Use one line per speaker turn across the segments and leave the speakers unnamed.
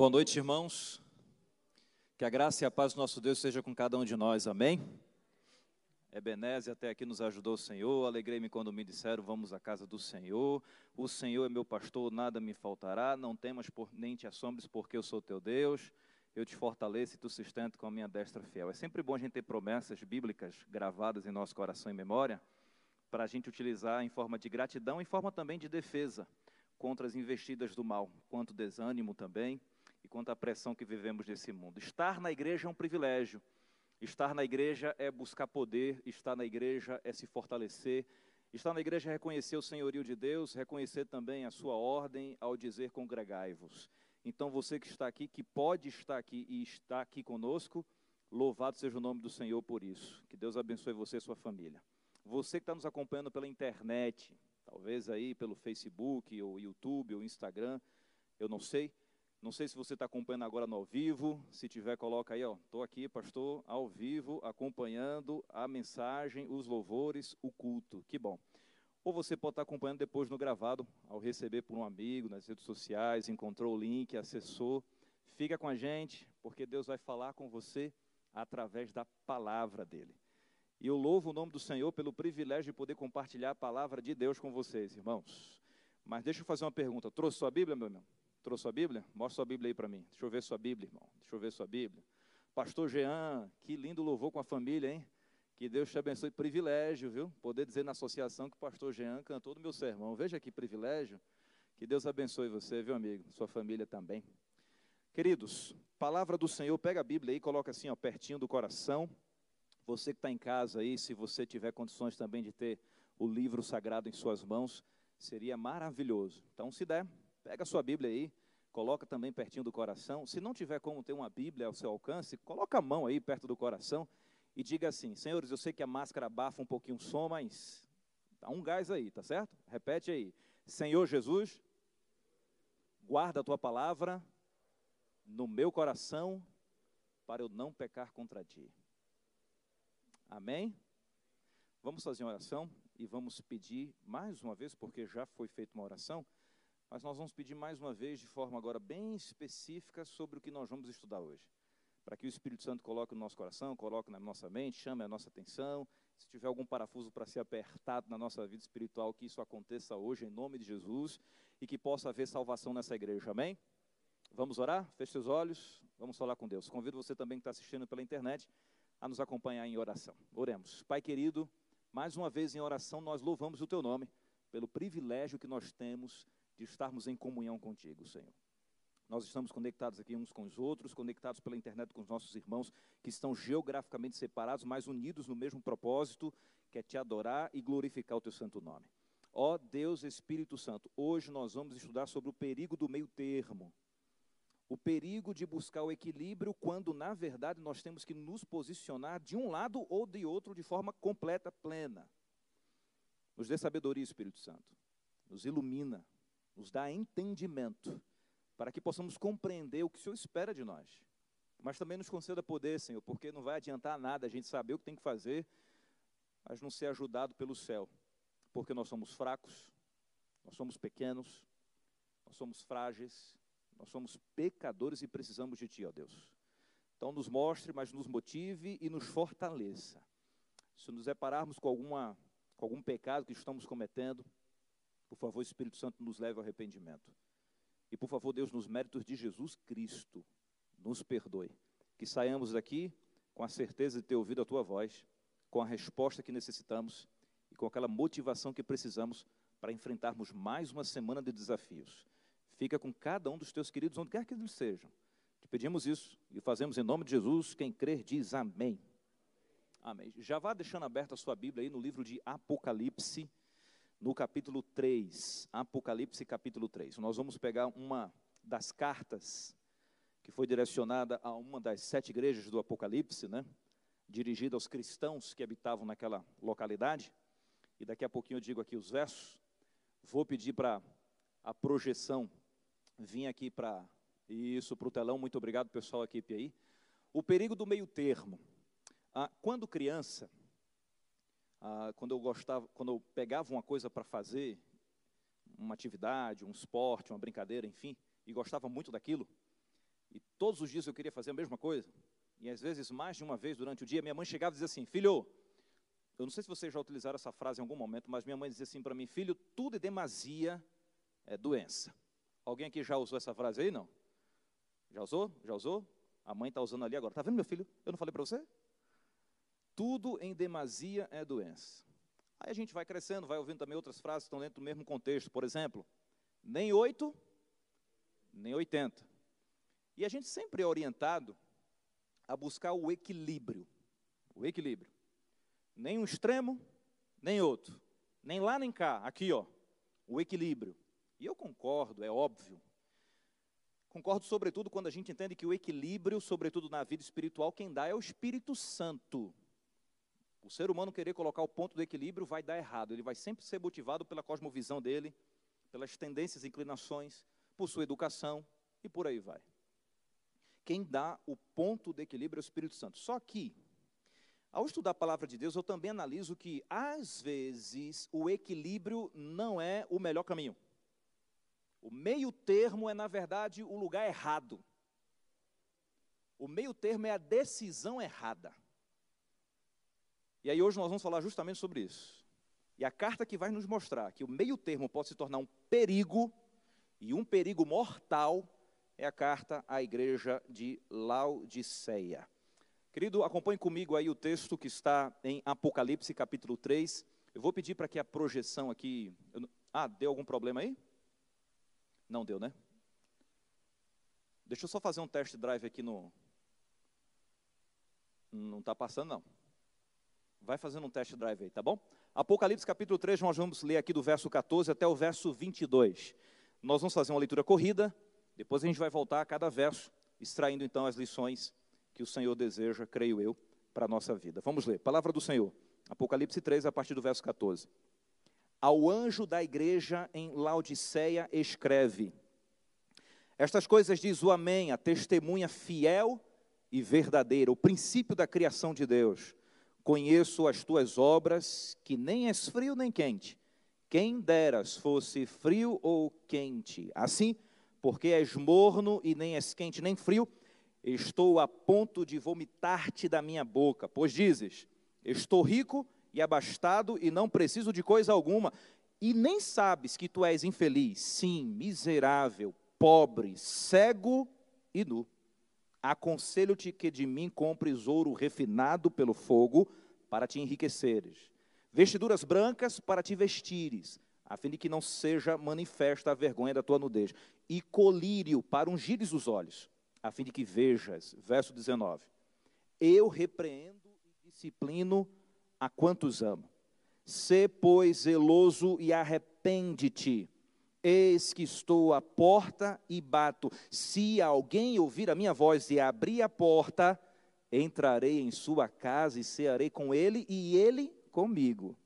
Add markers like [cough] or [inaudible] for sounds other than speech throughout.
Boa noite, irmãos. Que a graça e a paz do nosso Deus seja com cada um de nós, amém? Ebenezer até aqui nos ajudou o Senhor, alegrei-me quando me disseram, vamos à casa do Senhor, o Senhor é meu pastor, nada me faltará, não temas por, nem te assombres, porque eu sou teu Deus, eu te fortaleço e tu sustento com a minha destra fiel. É sempre bom a gente ter promessas bíblicas gravadas em nosso coração e memória, para a gente utilizar em forma de gratidão, em forma também de defesa contra as investidas do mal, quanto desânimo também, e quanto à pressão que vivemos nesse mundo. Estar na igreja é um privilégio. Estar na igreja é buscar poder, estar na igreja é se fortalecer. Estar na igreja é reconhecer o senhorio de Deus, reconhecer também a sua ordem ao dizer congregai-vos. Então você que está aqui, que pode estar aqui e está aqui conosco, louvado seja o nome do Senhor por isso. Que Deus abençoe você e sua família. Você que está nos acompanhando pela internet, talvez aí pelo Facebook, ou YouTube, ou Instagram, eu não sei. Não sei se você está acompanhando agora no ao vivo. Se tiver, coloca aí, ó. Estou aqui, pastor, ao vivo, acompanhando a mensagem, os louvores, o culto. Que bom. Ou você pode estar tá acompanhando depois no gravado, ao receber por um amigo nas redes sociais, encontrou o link, acessou. Fica com a gente, porque Deus vai falar com você através da palavra dele. E eu louvo o nome do Senhor pelo privilégio de poder compartilhar a palavra de Deus com vocês, irmãos. Mas deixa eu fazer uma pergunta. Trouxe sua Bíblia, meu irmão? Trouxe sua Bíblia? Mostra sua Bíblia aí para mim. Deixa eu ver sua Bíblia, irmão. Deixa eu ver sua Bíblia. Pastor Jean, que lindo louvor com a família, hein? Que Deus te abençoe. Privilégio, viu? Poder dizer na associação que o pastor Jean cantou no meu sermão. Veja que privilégio. Que Deus abençoe você, viu, amigo? Sua família também. Queridos, palavra do Senhor, pega a Bíblia aí, coloca assim, ó, pertinho do coração. Você que está em casa aí, se você tiver condições também de ter o livro sagrado em suas mãos, seria maravilhoso. Então, se der, Pega a sua Bíblia aí, coloca também pertinho do coração. Se não tiver como ter uma Bíblia ao seu alcance, coloca a mão aí perto do coração e diga assim: Senhores, eu sei que a máscara abafa um pouquinho o som, mas dá um gás aí, tá certo? Repete aí: Senhor Jesus, guarda a tua palavra no meu coração para eu não pecar contra ti. Amém? Vamos fazer uma oração e vamos pedir mais uma vez, porque já foi feita uma oração mas nós vamos pedir mais uma vez, de forma agora bem específica, sobre o que nós vamos estudar hoje. Para que o Espírito Santo coloque no nosso coração, coloque na nossa mente, chame a nossa atenção. Se tiver algum parafuso para ser apertado na nossa vida espiritual, que isso aconteça hoje, em nome de Jesus, e que possa haver salvação nessa igreja. Amém? Vamos orar? Feche seus olhos, vamos falar com Deus. Convido você também que está assistindo pela internet a nos acompanhar em oração. Oremos. Pai querido, mais uma vez em oração, nós louvamos o teu nome pelo privilégio que nós temos de estarmos em comunhão contigo, Senhor. Nós estamos conectados aqui uns com os outros, conectados pela internet com os nossos irmãos que estão geograficamente separados, mas unidos no mesmo propósito, que é te adorar e glorificar o teu santo nome. Ó Deus Espírito Santo, hoje nós vamos estudar sobre o perigo do meio termo. O perigo de buscar o equilíbrio quando, na verdade, nós temos que nos posicionar de um lado ou de outro de forma completa, plena. Nos dê sabedoria, Espírito Santo. Nos ilumina, nos dá entendimento, para que possamos compreender o que o Senhor espera de nós. Mas também nos conceda poder, Senhor, porque não vai adiantar nada a gente saber o que tem que fazer, mas não ser ajudado pelo céu, porque nós somos fracos, nós somos pequenos, nós somos frágeis, nós somos pecadores e precisamos de Ti, ó Deus. Então, nos mostre, mas nos motive e nos fortaleça. Se nos depararmos com, alguma, com algum pecado que estamos cometendo, por favor, Espírito Santo, nos leve ao arrependimento. E por favor, Deus, nos méritos de Jesus Cristo, nos perdoe. Que saiamos daqui com a certeza de ter ouvido a tua voz, com a resposta que necessitamos e com aquela motivação que precisamos para enfrentarmos mais uma semana de desafios. Fica com cada um dos teus queridos, onde quer que eles sejam. Te pedimos isso e fazemos em nome de Jesus. Quem crer diz amém. Amém. Já vá deixando aberta a sua Bíblia aí no livro de Apocalipse no capítulo 3, Apocalipse capítulo 3. Nós vamos pegar uma das cartas que foi direcionada a uma das sete igrejas do Apocalipse, né? Dirigida aos cristãos que habitavam naquela localidade. E daqui a pouquinho eu digo aqui os versos. Vou pedir para a projeção vir aqui para isso, para o telão. Muito obrigado, pessoal, equipe aí. O perigo do meio termo. Ah, quando criança, ah, quando eu gostava, quando eu pegava uma coisa para fazer, uma atividade, um esporte, uma brincadeira, enfim, e gostava muito daquilo, e todos os dias eu queria fazer a mesma coisa, e às vezes mais de uma vez durante o dia, minha mãe chegava e dizia assim: Filho, eu não sei se vocês já utilizaram essa frase em algum momento, mas minha mãe dizia assim para mim: Filho, tudo é demasia, é doença. Alguém aqui já usou essa frase aí? Não? Já usou? Já usou? A mãe está usando ali agora. Está vendo, meu filho? Eu não falei para você? Tudo em demasia é doença. Aí a gente vai crescendo, vai ouvindo também outras frases que estão dentro do mesmo contexto. Por exemplo, nem oito, nem oitenta. E a gente sempre é orientado a buscar o equilíbrio. O equilíbrio. Nem um extremo, nem outro. Nem lá, nem cá. Aqui, ó. O equilíbrio. E eu concordo, é óbvio. Concordo, sobretudo, quando a gente entende que o equilíbrio, sobretudo na vida espiritual, quem dá é o Espírito Santo. O ser humano querer colocar o ponto do equilíbrio vai dar errado. Ele vai sempre ser motivado pela cosmovisão dele, pelas tendências inclinações, por sua educação e por aí vai. Quem dá o ponto de equilíbrio é o Espírito Santo. Só que, ao estudar a palavra de Deus, eu também analiso que, às vezes, o equilíbrio não é o melhor caminho. O meio termo é, na verdade, o lugar errado. O meio termo é a decisão errada. E aí hoje nós vamos falar justamente sobre isso. E a carta que vai nos mostrar que o meio termo pode se tornar um perigo, e um perigo mortal, é a carta à igreja de Laodiceia. Querido, acompanhe comigo aí o texto que está em Apocalipse capítulo 3. Eu vou pedir para que a projeção aqui. Ah, deu algum problema aí? Não deu, né? Deixa eu só fazer um test drive aqui no. Não está passando, não. Vai fazendo um test drive aí, tá bom? Apocalipse capítulo 3, nós vamos ler aqui do verso 14 até o verso 22. Nós vamos fazer uma leitura corrida, depois a gente vai voltar a cada verso, extraindo então as lições que o Senhor deseja, creio eu, para a nossa vida. Vamos ler. Palavra do Senhor. Apocalipse 3, a partir do verso 14. Ao anjo da igreja em Laodiceia escreve: Estas coisas diz o Amém, a testemunha fiel e verdadeira, o princípio da criação de Deus. Conheço as tuas obras, que nem és frio nem quente. Quem deras fosse frio ou quente. Assim, porque és morno e nem és quente nem frio, estou a ponto de vomitar-te da minha boca. Pois dizes: Estou rico e abastado e não preciso de coisa alguma, e nem sabes que tu és infeliz, sim, miserável, pobre, cego e nu. Aconselho-te que de mim compres ouro refinado pelo fogo, para te enriqueceres, vestiduras brancas para te vestires, a fim de que não seja manifesta a vergonha da tua nudez, e colírio para ungires os olhos, a fim de que vejas. Verso 19: Eu repreendo e disciplino a quantos amo. Sê, pois, zeloso e arrepende-te. Eis que estou à porta e bato. Se alguém ouvir a minha voz e abrir a porta, entrarei em sua casa e cearei com ele e ele comigo.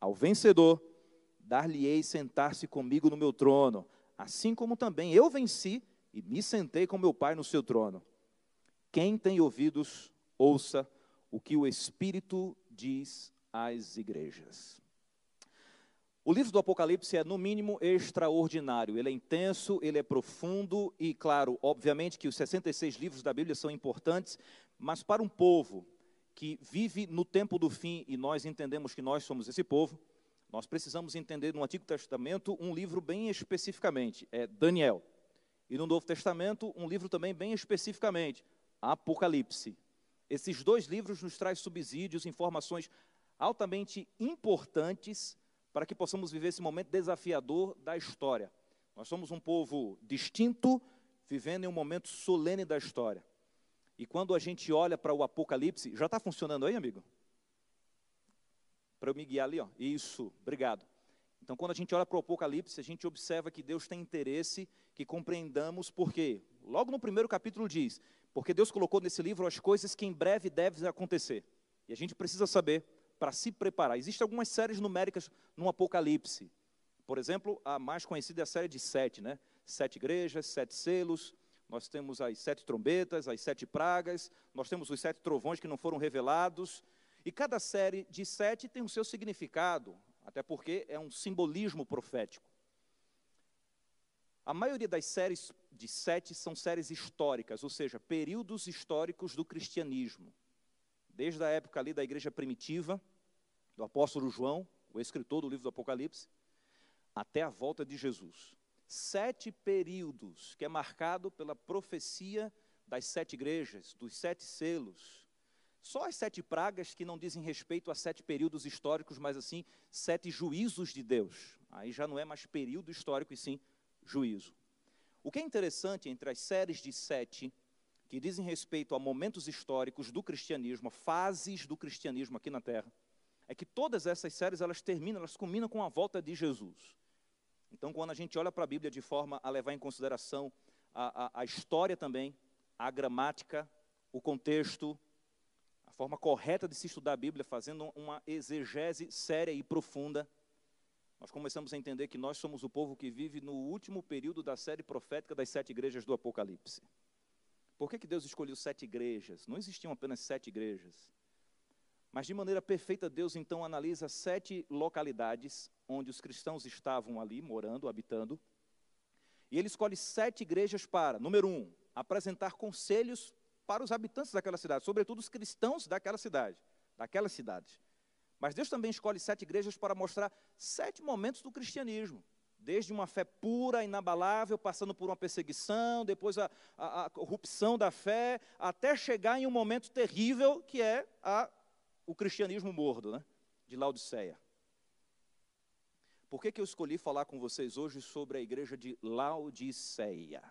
Ao vencedor, dar-lhe-ei sentar-se comigo no meu trono, assim como também eu venci e me sentei com meu Pai no seu trono. Quem tem ouvidos, ouça o que o Espírito diz às igrejas. O livro do Apocalipse é, no mínimo, extraordinário. Ele é intenso, ele é profundo e, claro, obviamente que os 66 livros da Bíblia são importantes, mas para um povo que vive no tempo do fim e nós entendemos que nós somos esse povo, nós precisamos entender no Antigo Testamento um livro bem especificamente, é Daniel. E no Novo Testamento, um livro também bem especificamente, Apocalipse. Esses dois livros nos trazem subsídios, informações altamente importantes para que possamos viver esse momento desafiador da história. Nós somos um povo distinto, vivendo em um momento solene da história. E quando a gente olha para o Apocalipse, já está funcionando aí, amigo? Para eu me guiar ali, ó. Isso, obrigado. Então, quando a gente olha para o Apocalipse, a gente observa que Deus tem interesse que compreendamos por quê. Logo no primeiro capítulo diz: porque Deus colocou nesse livro as coisas que em breve devem acontecer. E a gente precisa saber para se preparar. Existem algumas séries numéricas no Apocalipse. Por exemplo, a mais conhecida é a série de sete, né? Sete igrejas, sete selos. Nós temos as sete trombetas, as sete pragas. Nós temos os sete trovões que não foram revelados. E cada série de sete tem o seu significado, até porque é um simbolismo profético. A maioria das séries de sete são séries históricas, ou seja, períodos históricos do cristianismo. Desde a época ali da igreja primitiva, do apóstolo João, o escritor do livro do Apocalipse, até a volta de Jesus. Sete períodos, que é marcado pela profecia das sete igrejas, dos sete selos. Só as sete pragas que não dizem respeito a sete períodos históricos, mas assim, sete juízos de Deus. Aí já não é mais período histórico, e sim juízo. O que é interessante entre as séries de sete, que dizem respeito a momentos históricos do cristianismo, fases do cristianismo aqui na Terra, é que todas essas séries elas terminam, elas culminam com a volta de Jesus. Então, quando a gente olha para a Bíblia de forma a levar em consideração a, a, a história também, a gramática, o contexto, a forma correta de se estudar a Bíblia, fazendo uma exegese séria e profunda, nós começamos a entender que nós somos o povo que vive no último período da série profética das sete igrejas do Apocalipse. Por que, que Deus escolheu sete igrejas? Não existiam apenas sete igrejas. Mas de maneira perfeita, Deus então analisa sete localidades onde os cristãos estavam ali morando, habitando. E ele escolhe sete igrejas para, número um, apresentar conselhos para os habitantes daquela cidade, sobretudo os cristãos daquela cidade, daquelas cidades. Mas Deus também escolhe sete igrejas para mostrar sete momentos do cristianismo. Desde uma fé pura, inabalável, passando por uma perseguição, depois a, a, a corrupção da fé, até chegar em um momento terrível que é a, o cristianismo mordo, né? de Laodiceia. Por que, que eu escolhi falar com vocês hoje sobre a igreja de Laodiceia?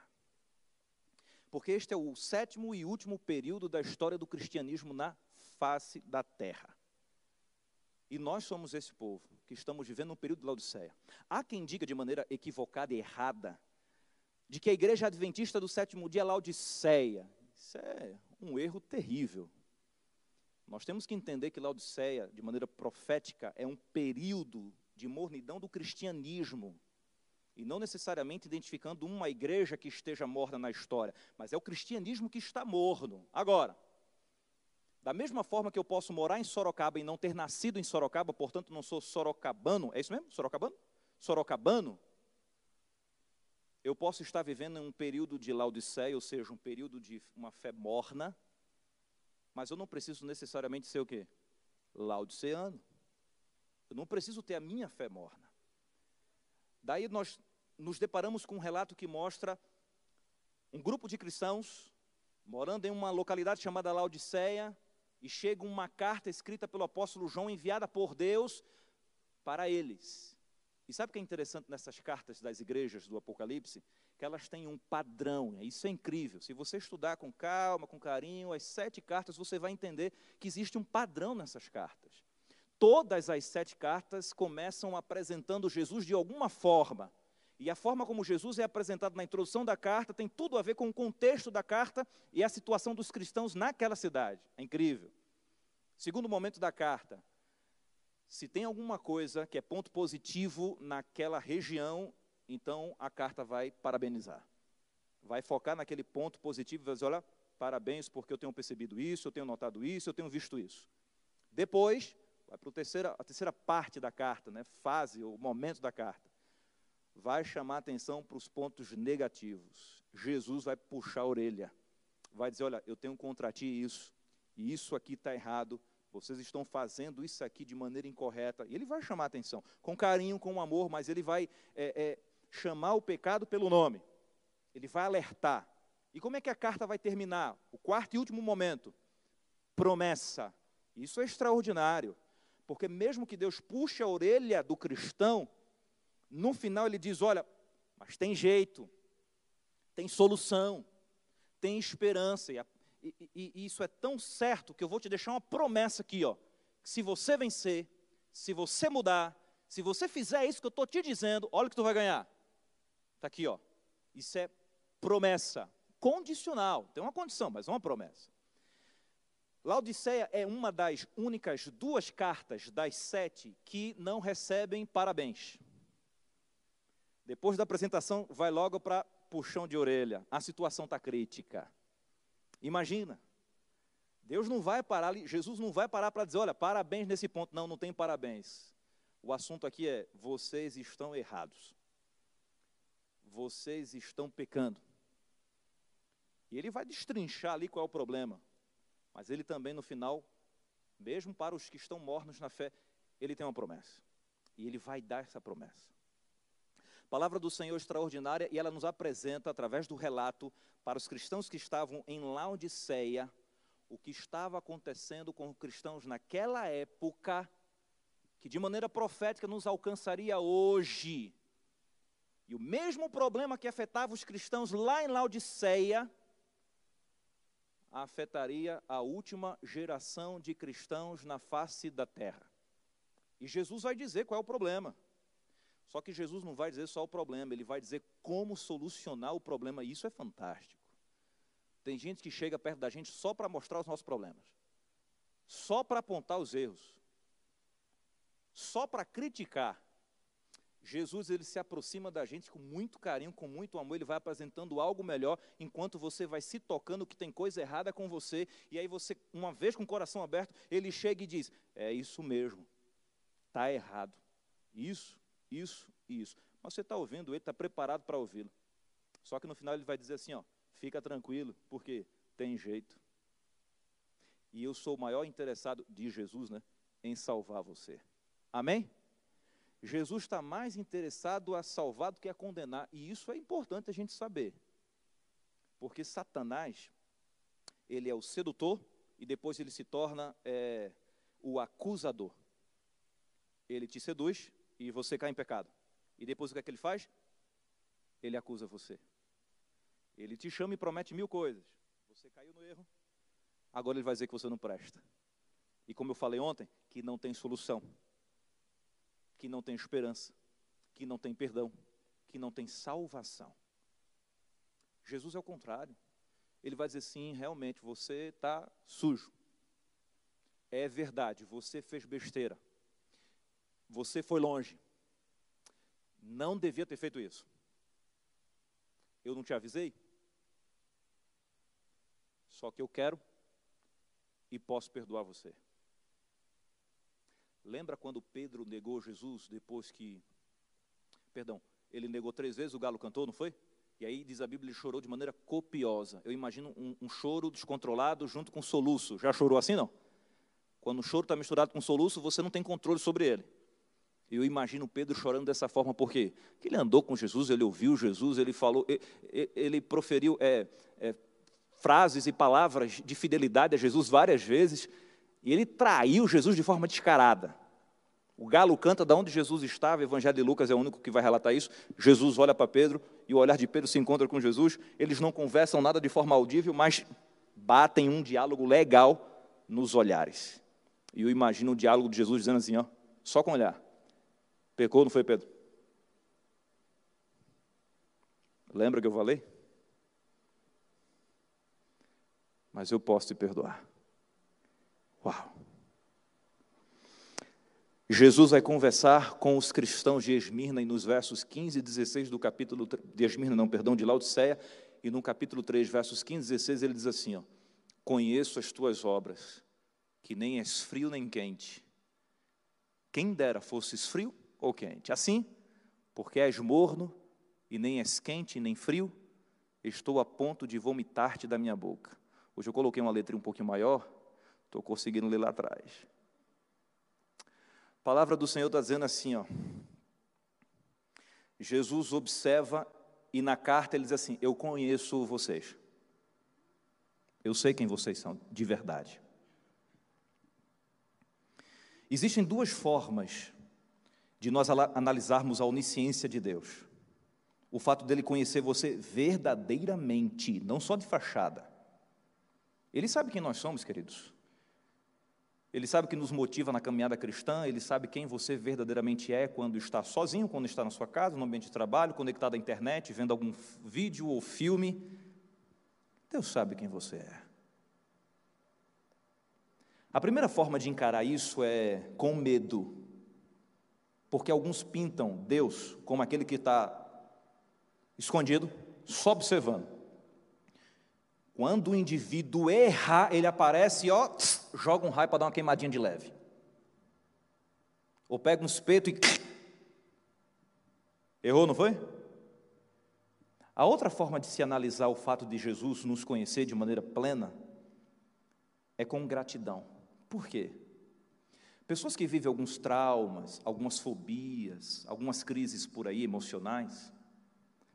Porque este é o sétimo e último período da história do cristianismo na face da terra. E nós somos esse povo que estamos vivendo um período de Laodiceia. Há quem diga de maneira equivocada e errada de que a igreja adventista do sétimo dia é Laodiceia. Isso é um erro terrível. Nós temos que entender que Laodiceia, de maneira profética, é um período de mornidão do cristianismo. E não necessariamente identificando uma igreja que esteja morna na história, mas é o cristianismo que está morno. Agora, da mesma forma que eu posso morar em Sorocaba e não ter nascido em Sorocaba, portanto não sou sorocabano, é isso mesmo? Sorocabano? Sorocabano? Eu posso estar vivendo em um período de Laodiceia, ou seja, um período de uma fé morna, mas eu não preciso necessariamente ser o quê? Laodiceano. Eu não preciso ter a minha fé morna. Daí nós nos deparamos com um relato que mostra um grupo de cristãos morando em uma localidade chamada Laodiceia, e chega uma carta escrita pelo apóstolo João, enviada por Deus para eles. E sabe o que é interessante nessas cartas das igrejas do Apocalipse? Que elas têm um padrão, isso é incrível. Se você estudar com calma, com carinho, as sete cartas, você vai entender que existe um padrão nessas cartas. Todas as sete cartas começam apresentando Jesus de alguma forma. E a forma como Jesus é apresentado na introdução da carta tem tudo a ver com o contexto da carta e a situação dos cristãos naquela cidade. É incrível. Segundo momento da carta, se tem alguma coisa que é ponto positivo naquela região, então a carta vai parabenizar. Vai focar naquele ponto positivo vai dizer: olha, parabéns porque eu tenho percebido isso, eu tenho notado isso, eu tenho visto isso. Depois, vai para terceira, a terceira parte da carta, né, fase ou momento da carta vai chamar atenção para os pontos negativos. Jesus vai puxar a orelha, vai dizer: Olha, eu tenho contra ti isso, e isso aqui está errado, vocês estão fazendo isso aqui de maneira incorreta. E ele vai chamar atenção, com carinho, com amor, mas ele vai é, é, chamar o pecado pelo nome, ele vai alertar. E como é que a carta vai terminar? O quarto e último momento: promessa. Isso é extraordinário, porque mesmo que Deus puxe a orelha do cristão, no final ele diz: olha, mas tem jeito, tem solução, tem esperança. E, e, e, isso é tão certo que eu vou te deixar uma promessa aqui, ó. Se você vencer, se você mudar, se você fizer isso que eu estou te dizendo, olha o que tu vai ganhar. Está aqui, ó. Isso é promessa condicional. Tem uma condição, mas não uma promessa. Laodiceia é uma das únicas duas cartas das sete que não recebem parabéns. Depois da apresentação, vai logo para puxão de orelha. A situação está crítica. Imagina. Deus não vai parar, Jesus não vai parar para dizer, olha, parabéns nesse ponto. Não, não tem parabéns. O assunto aqui é, vocês estão errados. Vocês estão pecando. E ele vai destrinchar ali qual é o problema. Mas ele também, no final, mesmo para os que estão mornos na fé, ele tem uma promessa. E ele vai dar essa promessa. Palavra do Senhor extraordinária, e ela nos apresenta, através do relato, para os cristãos que estavam em Laodiceia, o que estava acontecendo com os cristãos naquela época, que de maneira profética nos alcançaria hoje. E o mesmo problema que afetava os cristãos lá em Laodiceia, afetaria a última geração de cristãos na face da terra. E Jesus vai dizer qual é o problema. Só que Jesus não vai dizer só o problema, ele vai dizer como solucionar o problema, e isso é fantástico. Tem gente que chega perto da gente só para mostrar os nossos problemas, só para apontar os erros, só para criticar. Jesus ele se aproxima da gente com muito carinho, com muito amor, ele vai apresentando algo melhor, enquanto você vai se tocando que tem coisa errada com você, e aí você, uma vez com o coração aberto, ele chega e diz: É isso mesmo, está errado. Isso isso e isso. Mas você está ouvindo ele, está preparado para ouvi-lo. Só que no final ele vai dizer assim: ó, fica tranquilo, porque tem jeito. E eu sou o maior interessado de Jesus, né, em salvar você. Amém? Jesus está mais interessado a salvar do que a condenar, e isso é importante a gente saber. Porque Satanás, ele é o sedutor e depois ele se torna é, o acusador. Ele te seduz, e você cai em pecado. E depois o que é que ele faz? Ele acusa você. Ele te chama e promete mil coisas. Você caiu no erro. Agora ele vai dizer que você não presta. E como eu falei ontem, que não tem solução, que não tem esperança, que não tem perdão, que não tem salvação. Jesus é o contrário. Ele vai dizer sim, realmente, você está sujo. É verdade, você fez besteira. Você foi longe. Não devia ter feito isso. Eu não te avisei? Só que eu quero e posso perdoar você. Lembra quando Pedro negou Jesus depois que. Perdão, ele negou três vezes, o galo cantou, não foi? E aí diz a Bíblia, ele chorou de maneira copiosa. Eu imagino um, um choro descontrolado junto com soluço. Já chorou assim, não? Quando o choro está misturado com soluço, você não tem controle sobre ele. Eu imagino Pedro chorando dessa forma, por quê? Porque ele andou com Jesus, ele ouviu Jesus, ele falou, ele proferiu é, é, frases e palavras de fidelidade a Jesus várias vezes, e ele traiu Jesus de forma descarada. O galo canta da onde Jesus estava, o Evangelho de Lucas é o único que vai relatar isso. Jesus olha para Pedro e o olhar de Pedro se encontra com Jesus. Eles não conversam nada de forma audível, mas batem um diálogo legal nos olhares. E eu imagino o diálogo de Jesus dizendo assim: ó, só com olhar. Pecou, não foi, Pedro? Lembra que eu falei? Mas eu posso te perdoar. Uau! Jesus vai conversar com os cristãos de Esmirna e nos versos 15 e 16 do capítulo de Esmirna, não, perdão, de Laodiceia, e no capítulo 3, versos 15 e 16, ele diz assim, ó: Conheço as tuas obras, que nem és frio nem quente. Quem dera fosses frio ou quente. Assim, porque és morno e nem és quente nem frio, estou a ponto de vomitar-te da minha boca. Hoje eu coloquei uma letra um pouquinho maior, estou conseguindo ler lá atrás. A palavra do Senhor está dizendo assim, ó. Jesus observa e na carta ele diz assim: Eu conheço vocês. Eu sei quem vocês são, de verdade. Existem duas formas de nós analisarmos a onisciência de Deus. O fato dele conhecer você verdadeiramente, não só de fachada. Ele sabe quem nós somos, queridos. Ele sabe o que nos motiva na caminhada cristã, ele sabe quem você verdadeiramente é quando está sozinho, quando está na sua casa, no ambiente de trabalho, conectado à internet, vendo algum vídeo ou filme. Deus sabe quem você é. A primeira forma de encarar isso é com medo porque alguns pintam Deus como aquele que está escondido, só observando. Quando o indivíduo erra, ele aparece e ó, joga um raio para dar uma queimadinha de leve. Ou pega um espeto e. Errou, não foi? A outra forma de se analisar o fato de Jesus nos conhecer de maneira plena é com gratidão. Por quê? Pessoas que vivem alguns traumas, algumas fobias, algumas crises por aí emocionais,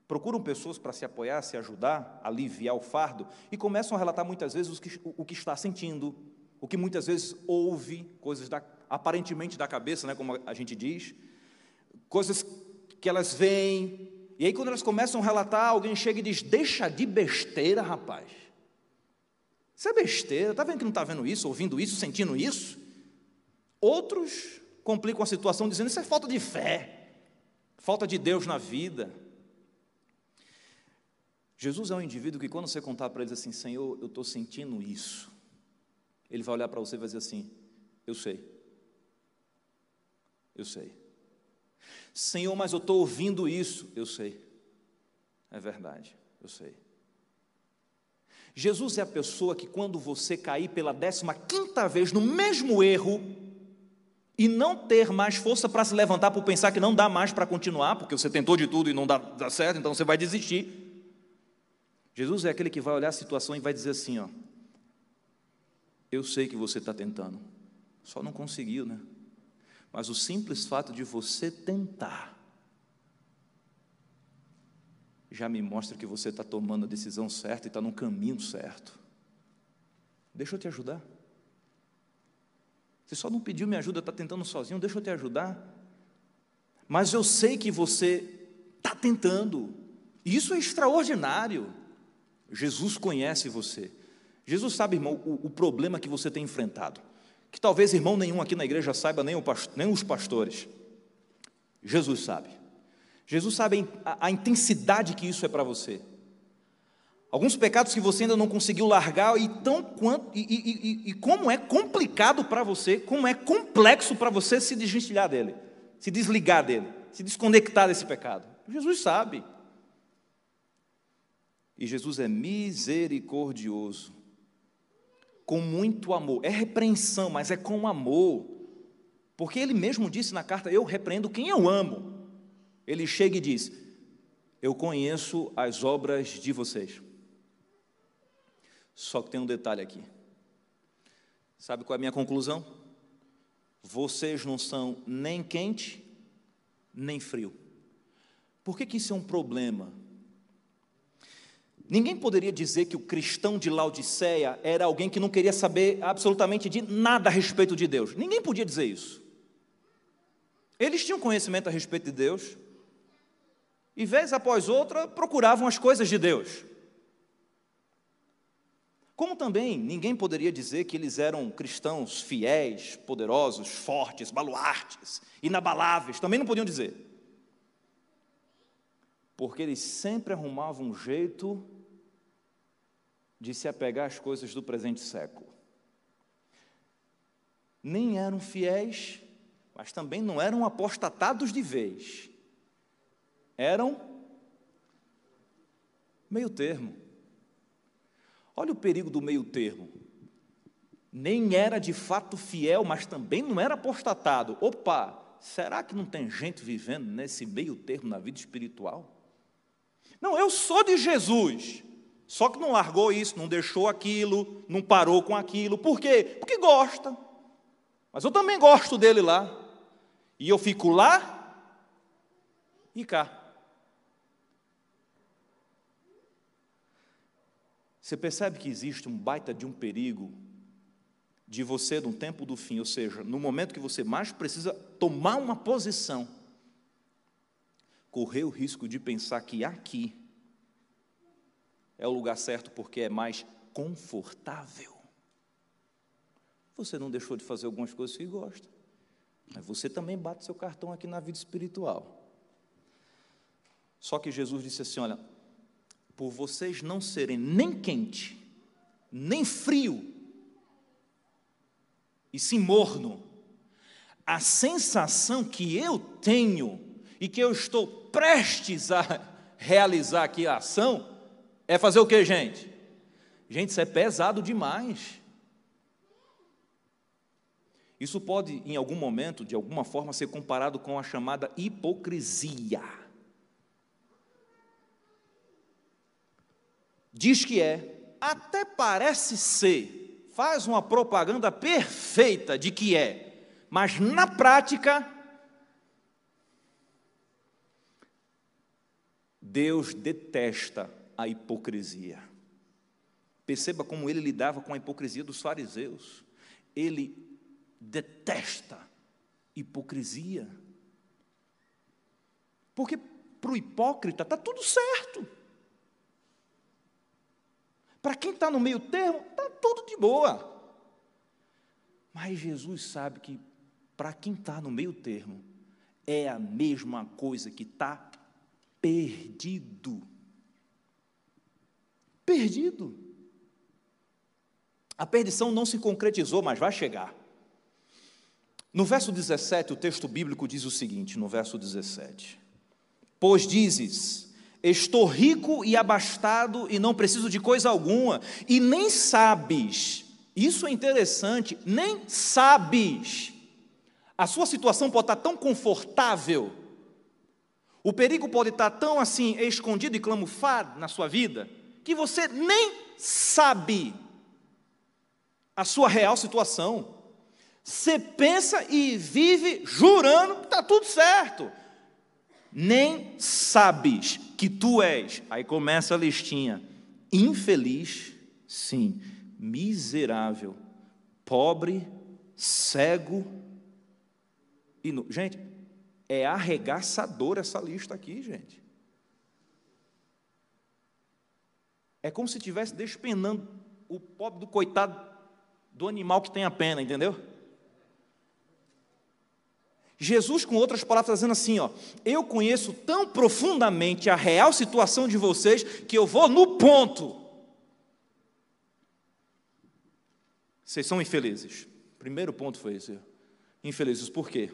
procuram pessoas para se apoiar, se ajudar, aliviar o fardo e começam a relatar muitas vezes o que, o que está sentindo, o que muitas vezes ouve, coisas da, aparentemente da cabeça, né, como a gente diz, coisas que elas veem, e aí quando elas começam a relatar, alguém chega e diz: Deixa de besteira, rapaz. Isso é besteira, está vendo que não está vendo isso, ouvindo isso, sentindo isso? Outros complicam a situação dizendo: Isso é falta de fé, falta de Deus na vida. Jesus é um indivíduo que, quando você contar para ele assim, Senhor, eu estou sentindo isso, ele vai olhar para você e vai dizer assim: Eu sei, eu sei. Senhor, mas eu estou ouvindo isso. Eu sei. É verdade, eu sei. Jesus é a pessoa que, quando você cair pela décima quinta vez no mesmo erro, e não ter mais força para se levantar por pensar que não dá mais para continuar, porque você tentou de tudo e não dá, dá certo, então você vai desistir. Jesus é aquele que vai olhar a situação e vai dizer assim: ó, eu sei que você está tentando, só não conseguiu, né? Mas o simples fato de você tentar já me mostra que você está tomando a decisão certa e está no caminho certo. Deixa eu te ajudar. Você só não pediu minha ajuda, está tentando sozinho, deixa eu te ajudar. Mas eu sei que você está tentando. Isso é extraordinário. Jesus conhece você. Jesus sabe, irmão, o, o problema que você tem enfrentado que talvez irmão nenhum aqui na igreja saiba, nem, nem os pastores. Jesus sabe. Jesus sabe a, a intensidade que isso é para você. Alguns pecados que você ainda não conseguiu largar e, tão quanto, e, e, e, e como é complicado para você, como é complexo para você se desvencilhar dele, se desligar dele, se desconectar desse pecado. Jesus sabe. E Jesus é misericordioso com muito amor. É repreensão, mas é com amor. Porque ele mesmo disse na carta: Eu repreendo quem eu amo. Ele chega e diz: Eu conheço as obras de vocês. Só que tem um detalhe aqui. Sabe qual é a minha conclusão? Vocês não são nem quente, nem frio. Por que, que isso é um problema? Ninguém poderia dizer que o cristão de Laodiceia era alguém que não queria saber absolutamente de nada a respeito de Deus. Ninguém podia dizer isso. Eles tinham conhecimento a respeito de Deus, e vez após outra procuravam as coisas de Deus. Como também ninguém poderia dizer que eles eram cristãos fiéis, poderosos, fortes, baluartes, inabaláveis, também não podiam dizer. Porque eles sempre arrumavam um jeito de se apegar às coisas do presente século. Nem eram fiéis, mas também não eram apostatados de vez. Eram meio termo. Olha o perigo do meio termo. Nem era de fato fiel, mas também não era apostatado. Opa, será que não tem gente vivendo nesse meio termo na vida espiritual? Não, eu sou de Jesus, só que não largou isso, não deixou aquilo, não parou com aquilo. Por quê? Porque gosta. Mas eu também gosto dele lá. E eu fico lá e cá. Você percebe que existe um baita de um perigo de você, no tempo do fim, ou seja, no momento que você mais precisa tomar uma posição, correr o risco de pensar que aqui é o lugar certo porque é mais confortável. Você não deixou de fazer algumas coisas que gosta, mas você também bate seu cartão aqui na vida espiritual. Só que Jesus disse assim: olha, por vocês não serem nem quente, nem frio, e sim morno, a sensação que eu tenho e que eu estou prestes a realizar aqui a ação, é fazer o que, gente? Gente, isso é pesado demais. Isso pode, em algum momento, de alguma forma, ser comparado com a chamada hipocrisia.
diz que é, até parece ser, faz uma propaganda perfeita de que é, mas na prática, Deus detesta a hipocrisia. Perceba como ele lidava com a hipocrisia dos fariseus. Ele detesta hipocrisia. Porque para o hipócrita está tudo certo. Para quem está no meio termo, está tudo de boa. Mas Jesus sabe que para quem está no meio termo, é a mesma coisa que está perdido. Perdido. A perdição não se concretizou, mas vai chegar. No verso 17, o texto bíblico diz o seguinte: no verso 17: Pois dizes, estou rico e abastado e não preciso de coisa alguma, e nem sabes, isso é interessante, nem sabes, a sua situação pode estar tão confortável, o perigo pode estar tão assim escondido e clamufado na sua vida, que você nem sabe a sua real situação. Você pensa e vive jurando que está tudo certo. Nem sabes que tu és. Aí começa a listinha. Infeliz, sim. Miserável, pobre, cego e. Gente, é arregaçador essa lista aqui, gente. É como se estivesse despenando o pobre do coitado do animal que tem a pena, entendeu? Jesus, com outras palavras, está dizendo assim: ó, eu conheço tão profundamente a real situação de vocês que eu vou no ponto. Vocês são infelizes. Primeiro ponto foi esse. Infelizes por quê?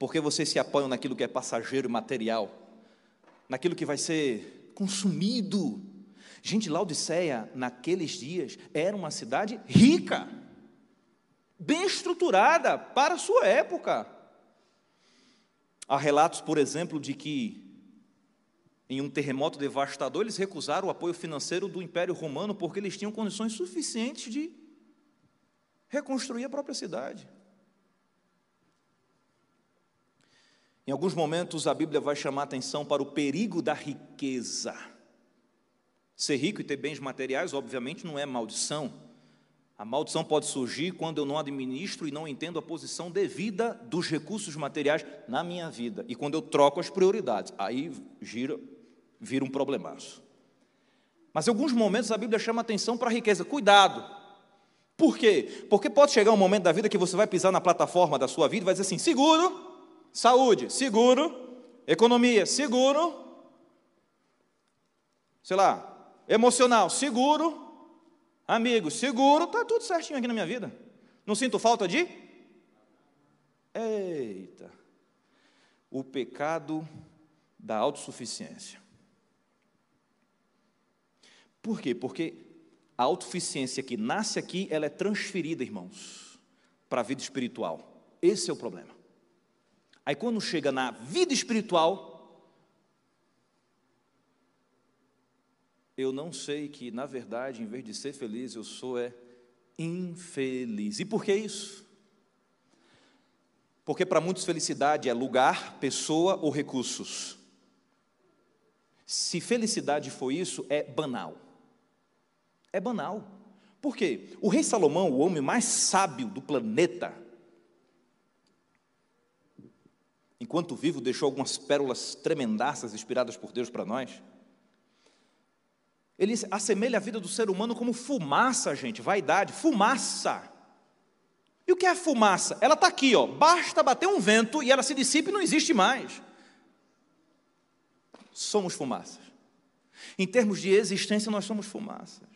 Porque vocês se apoiam naquilo que é passageiro e material, naquilo que vai ser consumido, Gente, Laodiceia, naqueles dias, era uma cidade rica, bem estruturada para a sua época. Há relatos, por exemplo, de que em um terremoto devastador eles recusaram o apoio financeiro do Império Romano porque eles tinham condições suficientes de reconstruir a própria cidade. Em alguns momentos a Bíblia vai chamar atenção para o perigo da riqueza. Ser rico e ter bens materiais, obviamente, não é maldição. A maldição pode surgir quando eu não administro e não entendo a posição devida dos recursos materiais na minha vida e quando eu troco as prioridades. Aí gira, vira um problemaço. Mas em alguns momentos a Bíblia chama atenção para a riqueza. Cuidado. Por quê? Porque pode chegar um momento da vida que você vai pisar na plataforma da sua vida e vai dizer assim: seguro, saúde, seguro, economia, seguro, sei lá, emocional, seguro. Amigo, seguro, está tudo certinho aqui na minha vida. Não sinto falta de? Eita. O pecado da autossuficiência. Por quê? Porque a autossuficiência que nasce aqui, ela é transferida, irmãos, para a vida espiritual. Esse é o problema. Aí quando chega na vida espiritual, eu não sei que, na verdade, em vez de ser feliz, eu sou é infeliz. E por que isso? Porque para muitos felicidade é lugar, pessoa ou recursos. Se felicidade for isso, é banal. É banal. Por quê? O rei Salomão, o homem mais sábio do planeta, enquanto vivo, deixou algumas pérolas tremendaças inspiradas por Deus para nós. Ele assemelha a vida do ser humano como fumaça, gente, vaidade, fumaça. E o que é fumaça? Ela está aqui, ó. Basta bater um vento e ela se dissipa e não existe mais. Somos fumaças. Em termos de existência, nós somos fumaças.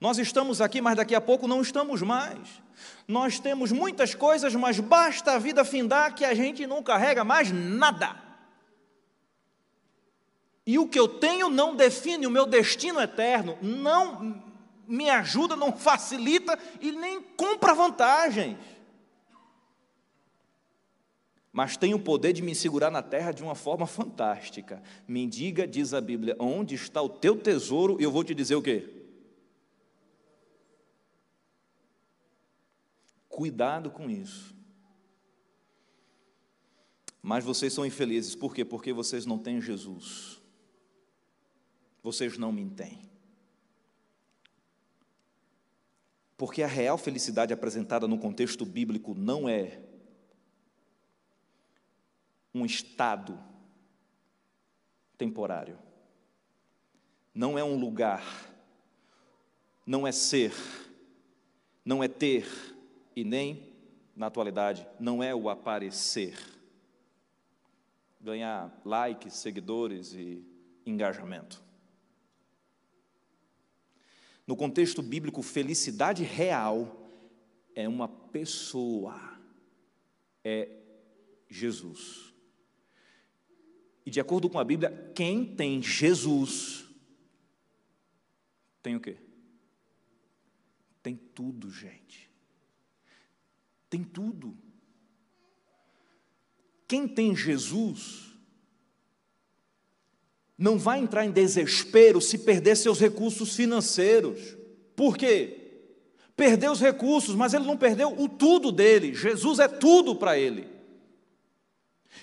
Nós estamos aqui, mas daqui a pouco não estamos mais. Nós temos muitas coisas, mas basta a vida findar que a gente não carrega mais nada. E o que eu tenho não define o meu destino eterno, não me ajuda, não facilita e nem compra vantagens. mas tem o poder de me segurar na terra de uma forma fantástica. Me diga, diz a Bíblia, onde está o teu tesouro, e eu vou te dizer o quê? Cuidado com isso. Mas vocês são infelizes, por quê? Porque vocês não têm Jesus. Vocês não me têm. Porque a real felicidade apresentada no contexto bíblico não é um estado temporário. Não é um lugar, não é ser, não é ter e nem, na atualidade, não é o aparecer. Ganhar likes, seguidores e engajamento. No contexto bíblico, felicidade real é uma pessoa, é Jesus. E de acordo com a Bíblia, quem tem Jesus tem o quê? Tem tudo, gente. Tem tudo. Quem tem Jesus não vai entrar em desespero se perder seus recursos financeiros. Por quê? Perdeu os recursos, mas ele não perdeu o tudo dele. Jesus é tudo para ele.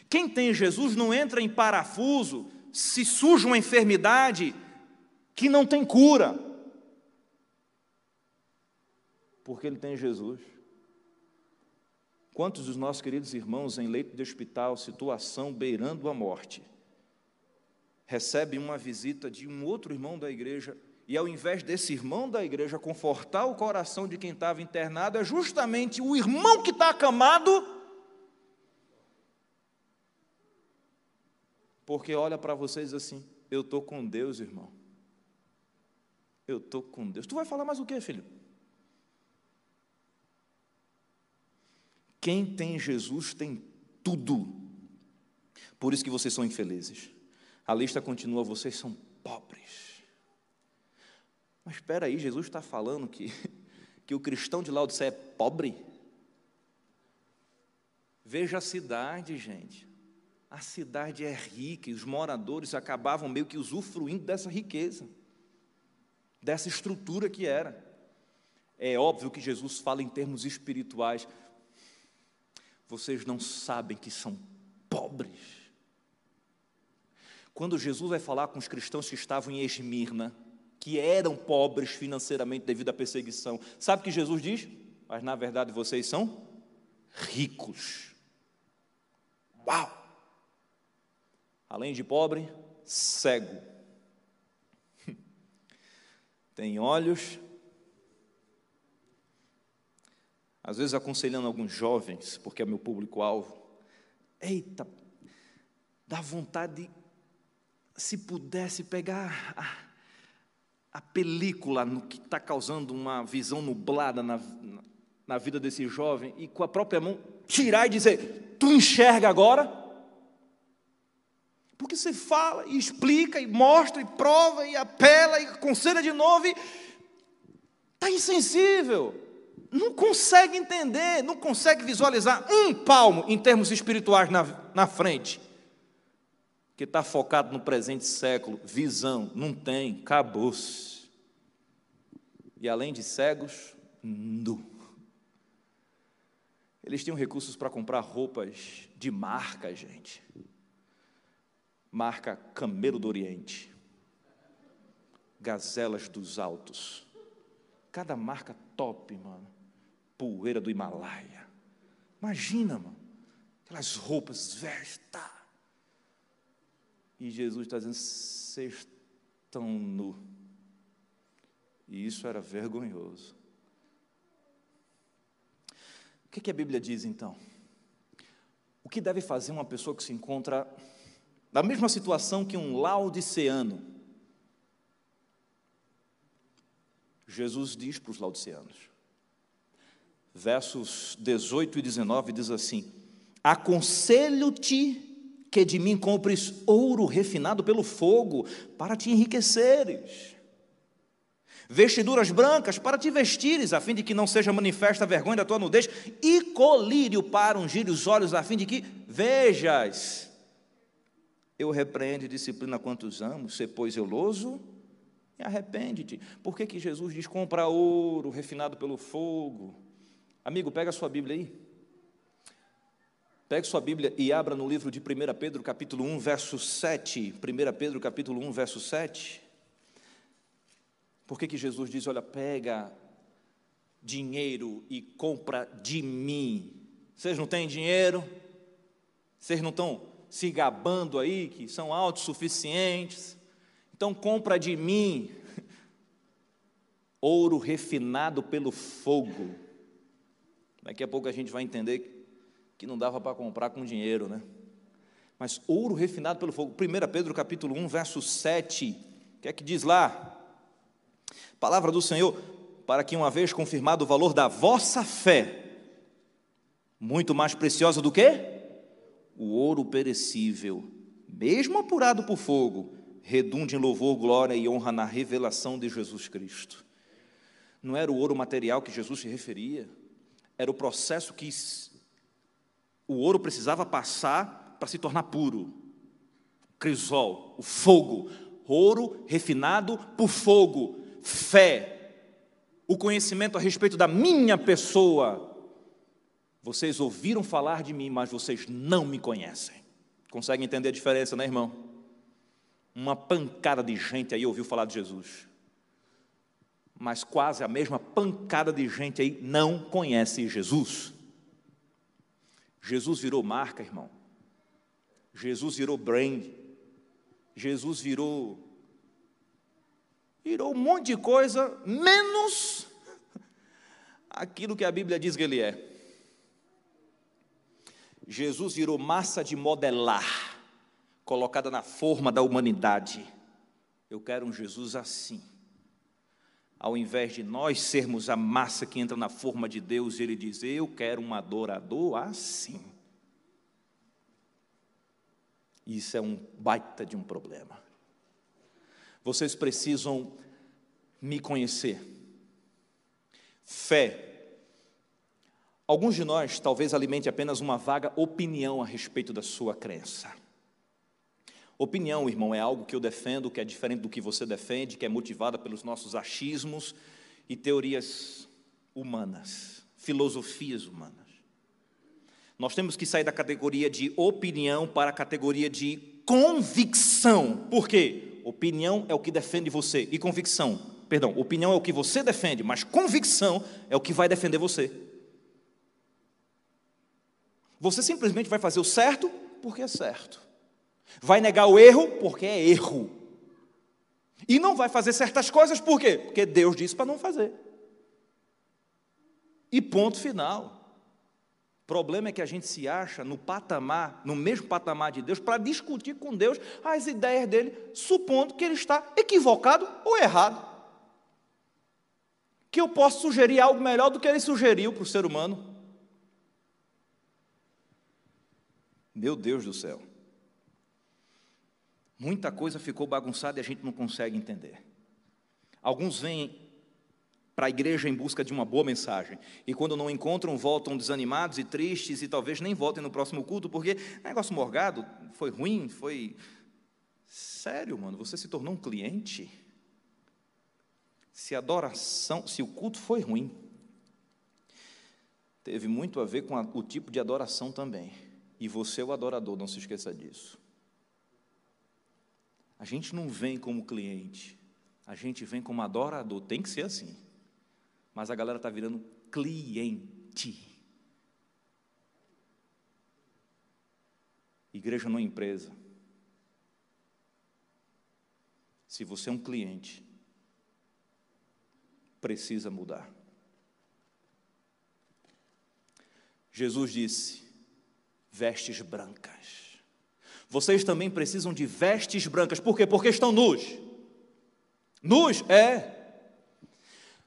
Quem tem Jesus não entra em parafuso se surge uma enfermidade que não tem cura. Porque ele tem Jesus. Quantos dos nossos queridos irmãos em leito de hospital, situação beirando a morte, recebem uma visita de um outro irmão da igreja e ao invés desse irmão da igreja confortar o coração de quem estava internado, é justamente o irmão que está acamado Porque olha para vocês assim: eu estou com Deus, irmão. Eu estou com Deus. Tu vai falar mais o que, filho? Quem tem Jesus tem tudo. Por isso que vocês são infelizes. A lista continua: vocês são pobres. Mas espera aí, Jesus está falando que, [laughs] que o cristão de Laodicea é pobre? Veja a cidade, gente a cidade é rica e os moradores acabavam meio que usufruindo dessa riqueza, dessa estrutura que era. É óbvio que Jesus fala em termos espirituais. Vocês não sabem que são pobres. Quando Jesus vai falar com os cristãos que estavam em Esmirna, que eram pobres financeiramente devido à perseguição, sabe o que Jesus diz? Mas na verdade vocês são ricos. Uau! além de pobre, cego. [laughs] Tem olhos. Às vezes aconselhando alguns jovens, porque é meu público-alvo. Eita, dá vontade de, se pudesse pegar a, a película no que está causando uma visão nublada na, na, na vida desse jovem e com a própria mão tirar e dizer: Tu enxerga agora? Porque você fala e explica e mostra e prova e apela e aconselha de novo e está insensível. Não consegue entender, não consegue visualizar um palmo em termos espirituais na, na frente. Que está focado no presente século, visão, não tem, acabou-se. E além de cegos, nu. Eles tinham recursos para comprar roupas de marca, gente marca Camelo do Oriente, Gazelas dos Altos, cada marca top, mano, poeira do Himalaia. Imagina, mano, aquelas roupas vestas. E Jesus está dizendo: vocês estão nu. E isso era vergonhoso. O que, que a Bíblia diz então? O que deve fazer uma pessoa que se encontra da mesma situação que um laodiceano. Jesus diz para os laodiceanos, versos 18 e 19 diz assim: Aconselho-te que de mim compres ouro refinado pelo fogo, para te enriqueceres, vestiduras brancas para te vestires, a fim de que não seja manifesta a vergonha da tua nudez, e colírio para ungir os olhos, a fim de que Vejas, eu repreendo e disciplina quantos amos, ser pois zeloso e arrepende-te. Por que, que Jesus diz compra ouro refinado pelo fogo? Amigo, pega a sua Bíblia aí. Pegue sua Bíblia e abra no livro de 1 Pedro, capítulo 1, verso 7. 1 Pedro, capítulo 1, verso 7. Por que, que Jesus diz: Olha, pega dinheiro e compra de mim? Vocês não têm dinheiro? Vocês não estão se gabando aí que são autossuficientes? Então compra de mim ouro refinado pelo fogo. Daqui a pouco a gente vai entender que não dava para comprar com dinheiro, né? Mas ouro refinado pelo fogo. 1 Pedro capítulo 1, verso 7. O que é que diz lá? Palavra do Senhor, para que uma vez confirmado o valor da vossa fé, muito mais preciosa do que o ouro perecível, mesmo apurado por fogo, redunde em louvor, glória e honra na revelação de Jesus Cristo. Não era o ouro material que Jesus se referia, era o processo que o ouro precisava passar para se tornar puro. Crisol, o fogo, ouro refinado por fogo, fé, o conhecimento a respeito da minha pessoa. Vocês ouviram falar de mim, mas vocês não me conhecem. Consegue entender a diferença, né, irmão? Uma pancada de gente aí ouviu falar de Jesus, mas quase a mesma pancada de gente aí não conhece Jesus. Jesus virou marca, irmão. Jesus virou brand. Jesus virou virou um monte de coisa, menos aquilo que a Bíblia diz que ele é. Jesus virou massa de modelar, colocada na forma da humanidade. Eu quero um Jesus assim. Ao invés de nós sermos a massa que entra na forma de Deus, ele diz: Eu quero um adorador assim. Isso é um baita de um problema. Vocês precisam me conhecer. Fé. Alguns de nós talvez alimente apenas uma vaga opinião a respeito da sua crença. Opinião, irmão, é algo que eu defendo, que é diferente do que você defende, que é motivada pelos nossos achismos e teorias humanas, filosofias humanas. Nós temos que sair da categoria de opinião para a categoria de convicção. Por quê? Opinião é o que defende você e convicção, perdão, opinião é o que você defende, mas convicção é o que vai defender você. Você simplesmente vai fazer o certo porque é certo. Vai negar o erro porque é erro. E não vai fazer certas coisas por quê? Porque Deus disse para não fazer. E ponto final. O problema é que a gente se acha no patamar, no mesmo patamar de Deus, para discutir com Deus as ideias dele, supondo que ele está equivocado ou errado. Que eu posso sugerir algo melhor do que ele sugeriu para o ser humano. Meu Deus do céu. Muita coisa ficou bagunçada e a gente não consegue entender. Alguns vêm para a igreja em busca de uma boa mensagem. E quando não encontram, voltam desanimados e tristes e talvez nem voltem no próximo culto, porque negócio morgado, foi ruim, foi. Sério, mano, você se tornou um cliente? Se a adoração, se o culto foi ruim, teve muito a ver com a, o tipo de adoração também. E você é o adorador, não se esqueça disso. A gente não vem como cliente, a gente vem como adorador, tem que ser assim. Mas a galera está virando cliente. Igreja não é empresa. Se você é um cliente, precisa mudar. Jesus disse: vestes brancas. Vocês também precisam de vestes brancas. Por quê? Porque estão nus. Nus? É.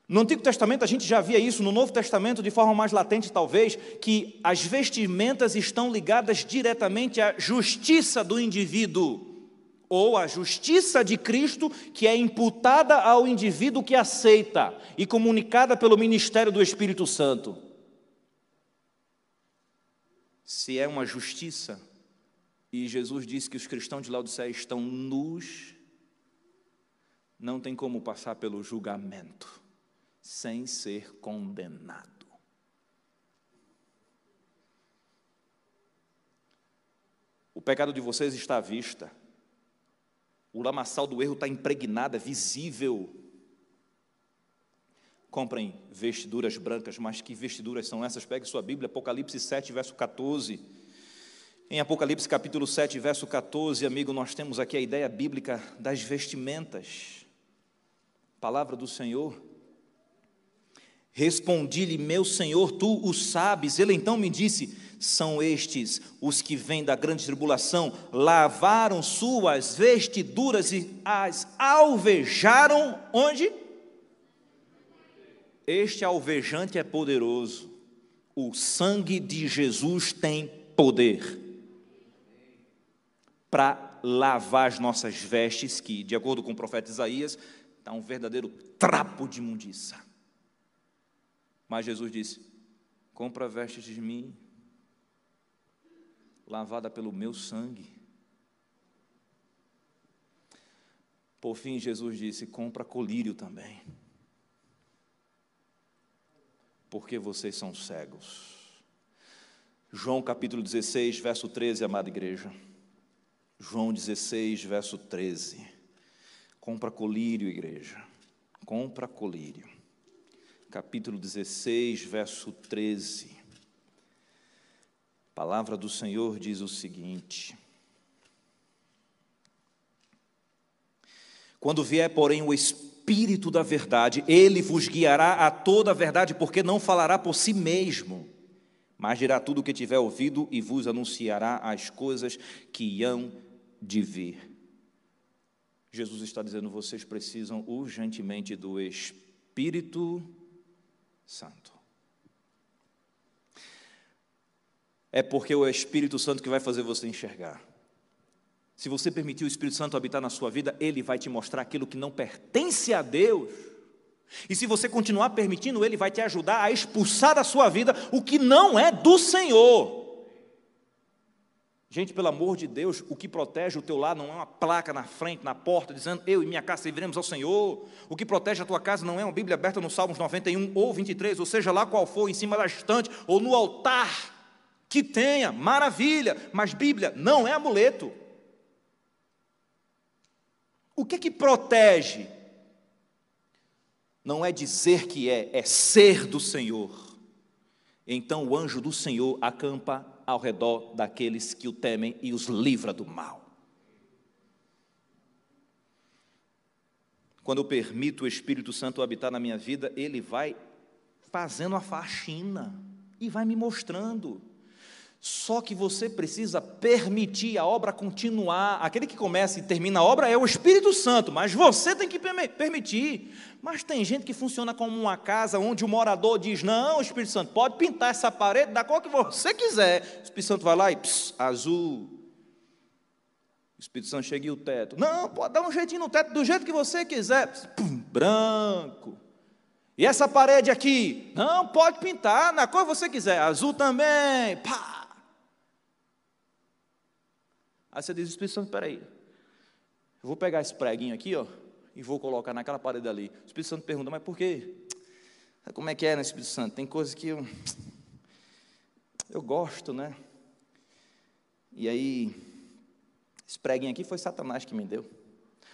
No Antigo Testamento a gente já via isso, no Novo Testamento de forma mais latente talvez, que as vestimentas estão ligadas diretamente à justiça do indivíduo, ou à justiça de Cristo que é imputada ao indivíduo que aceita e comunicada pelo ministério do Espírito Santo. se é uma justiça, e Jesus disse que os cristãos de Laodiceia estão nus, não tem como passar pelo julgamento sem ser condenado. O pecado de vocês está à vista. O lamaçal do erro está impregnado, é visível. Comprem vestiduras brancas, mas que vestiduras são essas? Pegue sua Bíblia, Apocalipse 7, verso 14. Em Apocalipse capítulo 7, verso 14, amigo, nós temos aqui a ideia bíblica das vestimentas. Palavra do Senhor. Respondi-lhe, meu Senhor, tu o sabes. Ele então me disse: São estes os que vêm da grande tribulação, lavaram suas vestiduras e as alvejaram onde? Este alvejante é poderoso. O sangue de Jesus tem poder para lavar as nossas vestes, que, de acordo com o profeta Isaías, está um verdadeiro trapo de imundiça. Mas Jesus disse: compra vestes de mim, lavada pelo meu sangue. Por fim, Jesus disse: compra colírio também, porque vocês são cegos. João capítulo 16, verso 13, amada igreja. João 16, verso 13. Compra colírio, igreja. Compra colírio capítulo 16, verso 13. A palavra do Senhor diz o seguinte: Quando vier, porém, o Espírito da Verdade, ele vos guiará a toda a verdade, porque não falará por si mesmo, mas dirá tudo o que tiver ouvido e vos anunciará as coisas que hão de vir. Jesus está dizendo: vocês precisam urgentemente do Espírito Santo. É porque é o Espírito Santo que vai fazer você enxergar. Se você permitir o Espírito Santo habitar na sua vida, ele vai te mostrar aquilo que não pertence a Deus. E se você continuar permitindo, ele vai te ajudar a expulsar da sua vida o que não é do Senhor. Gente, pelo amor de Deus, o que protege o teu lar não é uma placa na frente, na porta, dizendo eu e minha casa serviremos ao Senhor. O que protege a tua casa não é uma Bíblia aberta no Salmos 91 ou 23, ou seja lá qual for, em cima da estante ou no altar. Que tenha, maravilha, mas Bíblia não é amuleto. O que que protege? Não é dizer que é, é ser do Senhor. Então o anjo do Senhor acampa ao redor daqueles que o temem e os livra do mal. Quando eu permito o Espírito Santo habitar na minha vida, ele vai fazendo a faxina e vai me mostrando. Só que você precisa permitir a obra continuar. Aquele que começa e termina a obra é o Espírito Santo, mas você tem que permitir. Mas tem gente que funciona como uma casa onde o morador diz: Não, Espírito Santo, pode pintar essa parede da cor que você quiser. O Espírito Santo vai lá e pss, azul. O Espírito Santo chega e o teto. Não, pode dar um jeitinho no teto do jeito que você quiser. Pss, pum, branco. E essa parede aqui? Não, pode pintar na cor que você quiser. Azul também. Pá. Aí você diz, Espírito Santo, espera aí. Eu vou pegar esse preguinho aqui, ó, e vou colocar naquela parede ali. O Espírito Santo pergunta, mas por quê? Como é que é, né, Espírito Santo? Tem coisas que eu, eu gosto, né? E aí, esse preguinho aqui foi Satanás que me deu.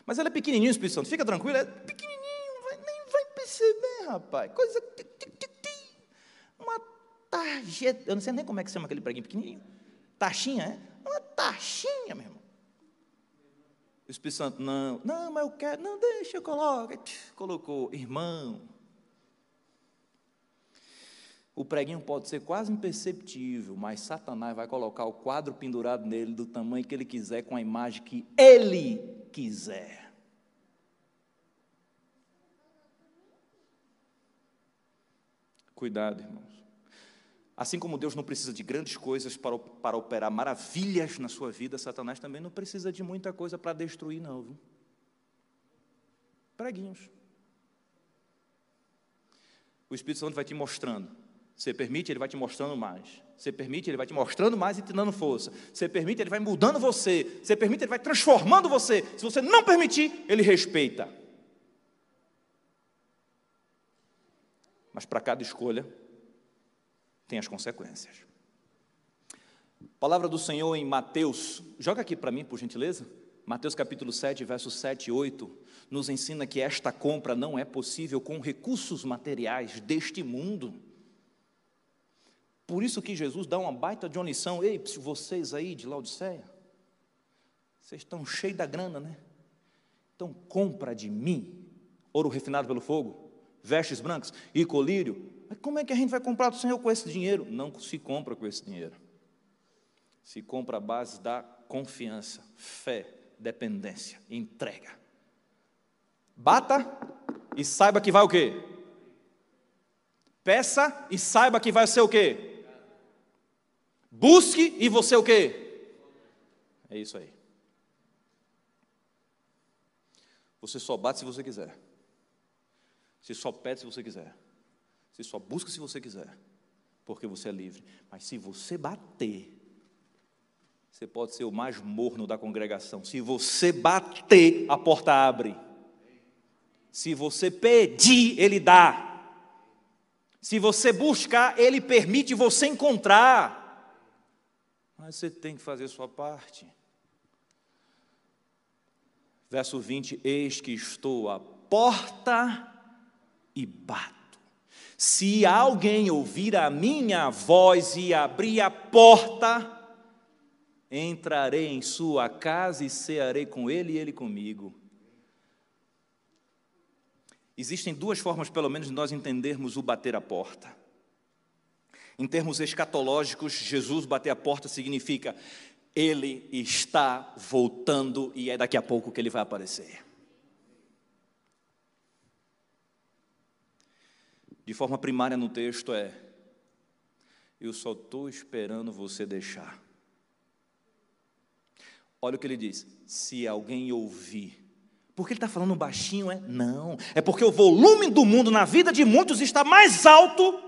Mas ele é pequenininho, Espírito Santo, fica tranquilo, é pequenininho, vai, nem vai perceber, rapaz. Coisa. Uma tarjeta, eu não sei nem como é que chama aquele preguinho pequenininho. Taxinha, é? Uma taxinha, meu irmão. O Espírito Santo, não, não, mas eu quero, não, deixa, eu coloco. Colocou, irmão. O preguinho pode ser quase imperceptível, mas Satanás vai colocar o quadro pendurado nele do tamanho que ele quiser, com a imagem que ele quiser. Cuidado, irmãos. Assim como Deus não precisa de grandes coisas para, para operar maravilhas na sua vida, Satanás também não precisa de muita coisa para destruir, não. Viu? Preguinhos. O Espírito Santo vai te mostrando. Você permite, ele vai te mostrando mais. Você permite, ele vai te mostrando mais e te dando força. Você permite, ele vai mudando você. Você permite, ele vai transformando você. Se você não permitir, ele respeita. Mas para cada escolha, tem as consequências. Palavra do Senhor em Mateus, joga aqui para mim, por gentileza. Mateus capítulo 7, versos 7 e 8, nos ensina que esta compra não é possível com recursos materiais deste mundo. Por isso que Jesus dá uma baita de lição. Ei, vocês aí de Laodiceia, vocês estão cheios da grana, né? Então compra de mim ouro refinado pelo fogo, vestes brancas e colírio. Mas como é que a gente vai comprar do Senhor com esse dinheiro? Não se compra com esse dinheiro. Se compra à base da confiança, fé, dependência, entrega. Bata e saiba que vai o quê? Peça e saiba que vai ser o quê? Busque e você o quê? É isso aí. Você só bate se você quiser. Você só pede se você quiser. Você só busca se você quiser. Porque você é livre. Mas se você bater, você pode ser o mais morno da congregação. Se você bater, a porta abre. Se você pedir, Ele dá. Se você buscar, Ele permite você encontrar. Mas você tem que fazer sua parte. Verso 20: Eis que estou à porta e bato. Se alguém ouvir a minha voz e abrir a porta, entrarei em sua casa e cearei com ele e ele comigo. Existem duas formas, pelo menos, de nós entendermos o bater a porta. Em termos escatológicos, Jesus bater a porta significa ele está voltando e é daqui a pouco que ele vai aparecer. De forma primária no texto é: eu só estou esperando você deixar. Olha o que ele diz: se alguém ouvir. Porque ele está falando baixinho, é? Não. É porque o volume do mundo na vida de muitos está mais alto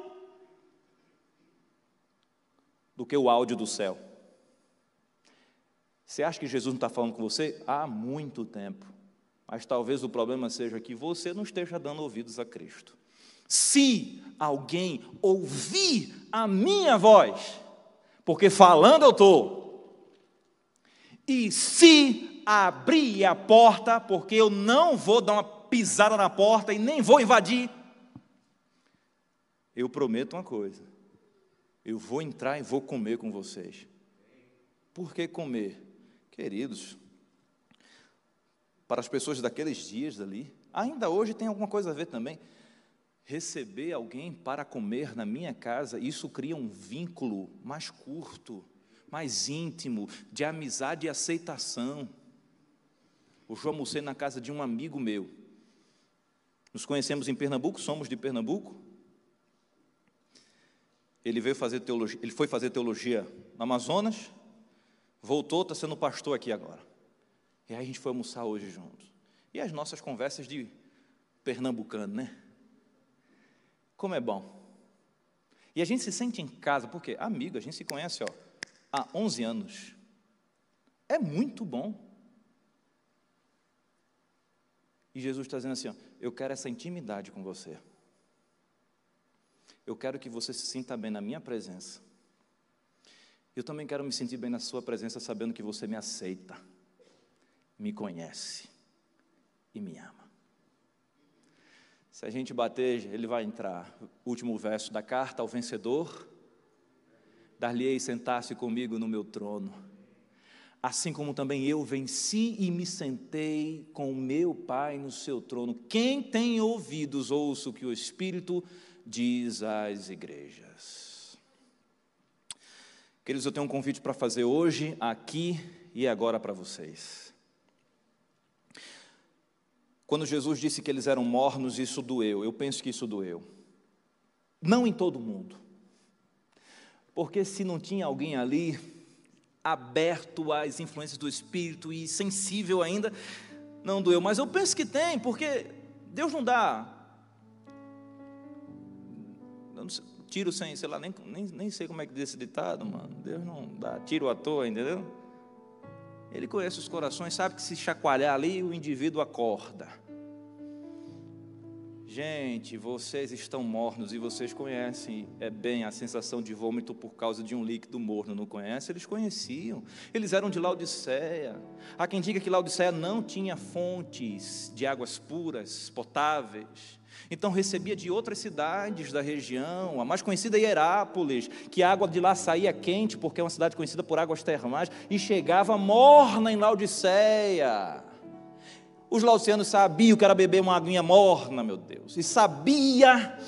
do que o áudio do céu. Você acha que Jesus não está falando com você? Há muito tempo. Mas talvez o problema seja que você não esteja dando ouvidos a Cristo. Se alguém ouvir a minha voz, porque falando eu estou, e se abrir a porta, porque eu não vou dar uma pisada na porta e nem vou invadir, eu prometo uma coisa: eu vou entrar e vou comer com vocês. Por que comer? Queridos, para as pessoas daqueles dias ali, ainda hoje tem alguma coisa a ver também. Receber alguém para comer na minha casa, isso cria um vínculo mais curto mais íntimo, de amizade e aceitação. Hoje eu almocei na casa de um amigo meu. Nos conhecemos em Pernambuco, somos de Pernambuco. Ele veio fazer teologia, ele foi fazer teologia no Amazonas, voltou, está sendo pastor aqui agora. E aí a gente foi almoçar hoje juntos. E as nossas conversas de pernambucano, né? Como é bom. E a gente se sente em casa, porque amigo, a gente se conhece, ó, há 11 anos. É muito bom. E Jesus está dizendo assim: ó, Eu quero essa intimidade com você. Eu quero que você se sinta bem na minha presença. Eu também quero me sentir bem na sua presença, sabendo que você me aceita, me conhece e me ama. Se a gente bater, ele vai entrar. Último verso da carta ao vencedor dar-lhe-ei sentar-se comigo no meu trono. Assim como também eu venci e me sentei com o meu Pai no seu trono. Quem tem ouvidos, ouça o que o Espírito diz às igrejas. Queridos, eu tenho um convite para fazer hoje, aqui e agora para vocês. Quando Jesus disse que eles eram mornos, isso doeu. Eu penso que isso doeu. Não em todo mundo. Porque se não tinha alguém ali aberto às influências do Espírito e sensível ainda, não doeu. Mas eu penso que tem, porque Deus não dá. tiro sem, sei lá, nem, nem, nem sei como é que diz esse ditado, mano. Deus não dá tiro à toa, entendeu? Ele conhece os corações, sabe que se chacoalhar ali, o indivíduo acorda. Gente, vocês estão mornos e vocês conhecem é bem a sensação de vômito por causa de um líquido morno, não conhece? Eles conheciam. Eles eram de Laodiceia. Há quem diga que Laodiceia não tinha fontes de águas puras, potáveis. Então recebia de outras cidades da região, a mais conhecida é Hierápolis, que a água de lá saía quente, porque é uma cidade conhecida por águas termais, e chegava morna em Laodiceia. Os laocianos sabiam que era beber uma aguinha morna, meu Deus, e sabia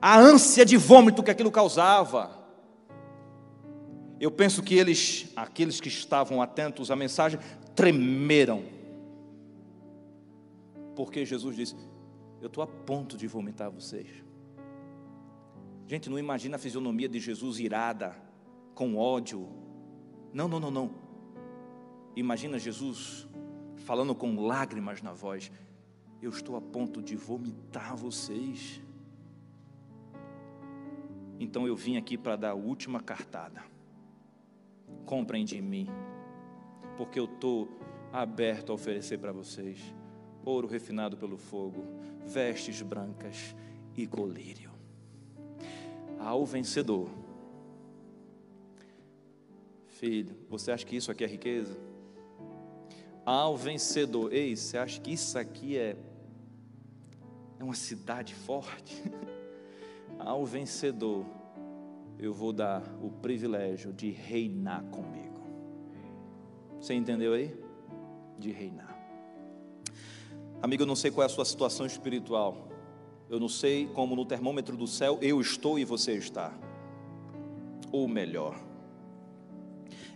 a ânsia de vômito que aquilo causava. Eu penso que eles, aqueles que estavam atentos à mensagem, tremeram. Porque Jesus disse: Eu estou a ponto de vomitar vocês. Gente, não imagina a fisionomia de Jesus irada, com ódio. Não, não, não, não. Imagina Jesus falando com lágrimas na voz: Eu estou a ponto de vomitar vocês. Então eu vim aqui para dar a última cartada. Comprem de mim, porque eu estou aberto a oferecer para vocês ouro refinado pelo fogo, vestes brancas e colírio. Ao vencedor, filho, você acha que isso aqui é riqueza? ao vencedor. Ei, você acha que isso aqui é, é uma cidade forte? [laughs] ao vencedor, eu vou dar o privilégio de reinar comigo. Você entendeu aí? De reinar. Amigo, eu não sei qual é a sua situação espiritual. Eu não sei como no termômetro do céu eu estou e você está. Ou melhor,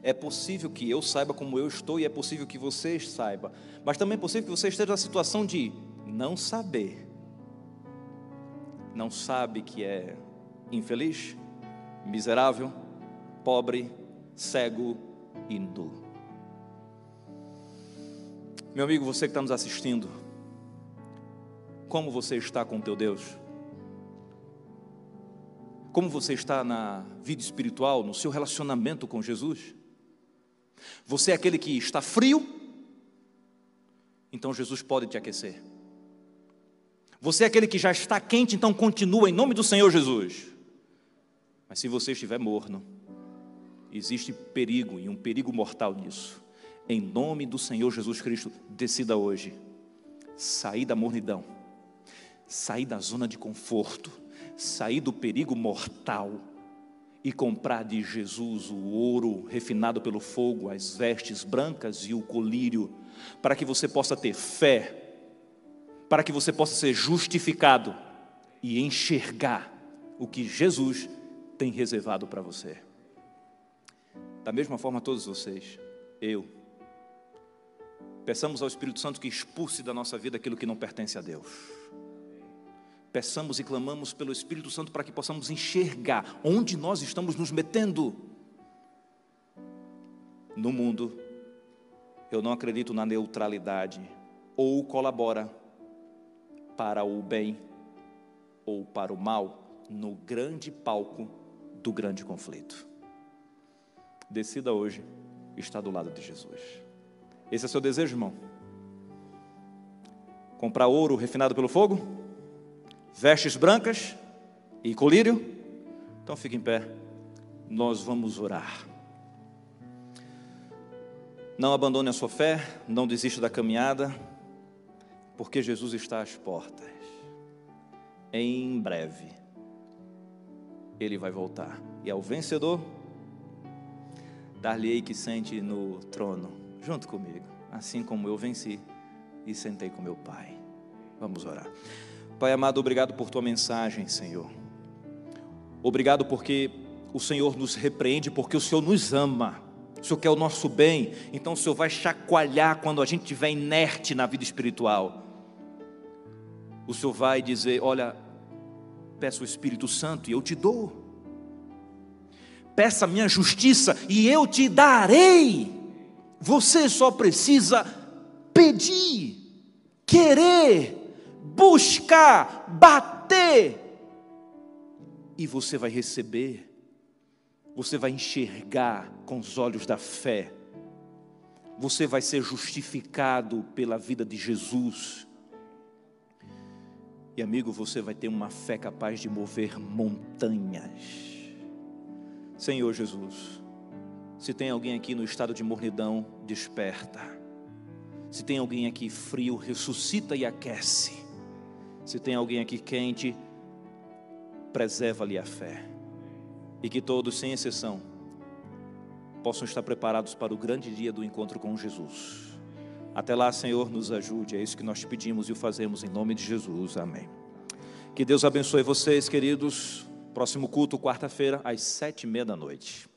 é possível que eu saiba como eu estou e é possível que você saiba. Mas também é possível que você esteja na situação de não saber. Não sabe que é infeliz, miserável, pobre, cego e nu. Meu amigo, você que está nos assistindo, como você está com teu Deus? Como você está na vida espiritual, no seu relacionamento com Jesus? Você é aquele que está frio, então Jesus pode te aquecer. Você é aquele que já está quente, então continua em nome do Senhor Jesus. Mas se você estiver morno, existe perigo e um perigo mortal nisso. Em nome do Senhor Jesus Cristo, decida hoje sair da mornidão, sair da zona de conforto, sair do perigo mortal e comprar de Jesus o ouro refinado pelo fogo, as vestes brancas e o colírio, para que você possa ter fé, para que você possa ser justificado e enxergar o que Jesus tem reservado para você. Da mesma forma, todos vocês, eu, peçamos ao Espírito Santo que expulse da nossa vida aquilo que não pertence a Deus peçamos e clamamos pelo Espírito Santo para que possamos enxergar onde nós estamos nos metendo. No mundo, eu não acredito na neutralidade, ou colabora para o bem ou para o mal no grande palco do grande conflito. Decida hoje estar do lado de Jesus. Esse é seu desejo, irmão? Comprar ouro refinado pelo fogo? Vestes brancas e colírio. Então fique em pé, nós vamos orar. Não abandone a sua fé, não desista da caminhada, porque Jesus está às portas. Em breve, Ele vai voltar. E ao vencedor, dar-lhe-ei que sente no trono, junto comigo, assim como eu venci e sentei com meu Pai. Vamos orar. Pai amado, obrigado por tua mensagem, Senhor. Obrigado porque o Senhor nos repreende, porque o Senhor nos ama. O Senhor quer o nosso bem, então o Senhor vai chacoalhar quando a gente estiver inerte na vida espiritual. O Senhor vai dizer: Olha, peça o Espírito Santo e eu te dou. Peça a minha justiça e eu te darei. Você só precisa pedir, querer buscar, bater. e você vai receber, você vai enxergar com os olhos da fé, você vai ser justificado pela vida de Jesus. E amigo, você vai ter uma fé capaz de mover montanhas. Senhor Jesus, se tem alguém aqui no estado de mornidão, desperta. Se tem alguém aqui frio, ressuscita e aquece. Se tem alguém aqui quente, preserva-lhe a fé. E que todos, sem exceção, possam estar preparados para o grande dia do encontro com Jesus. Até lá, Senhor, nos ajude. É isso que nós te pedimos e o fazemos em nome de Jesus. Amém. Que Deus abençoe vocês, queridos. Próximo culto, quarta-feira, às sete e meia da noite.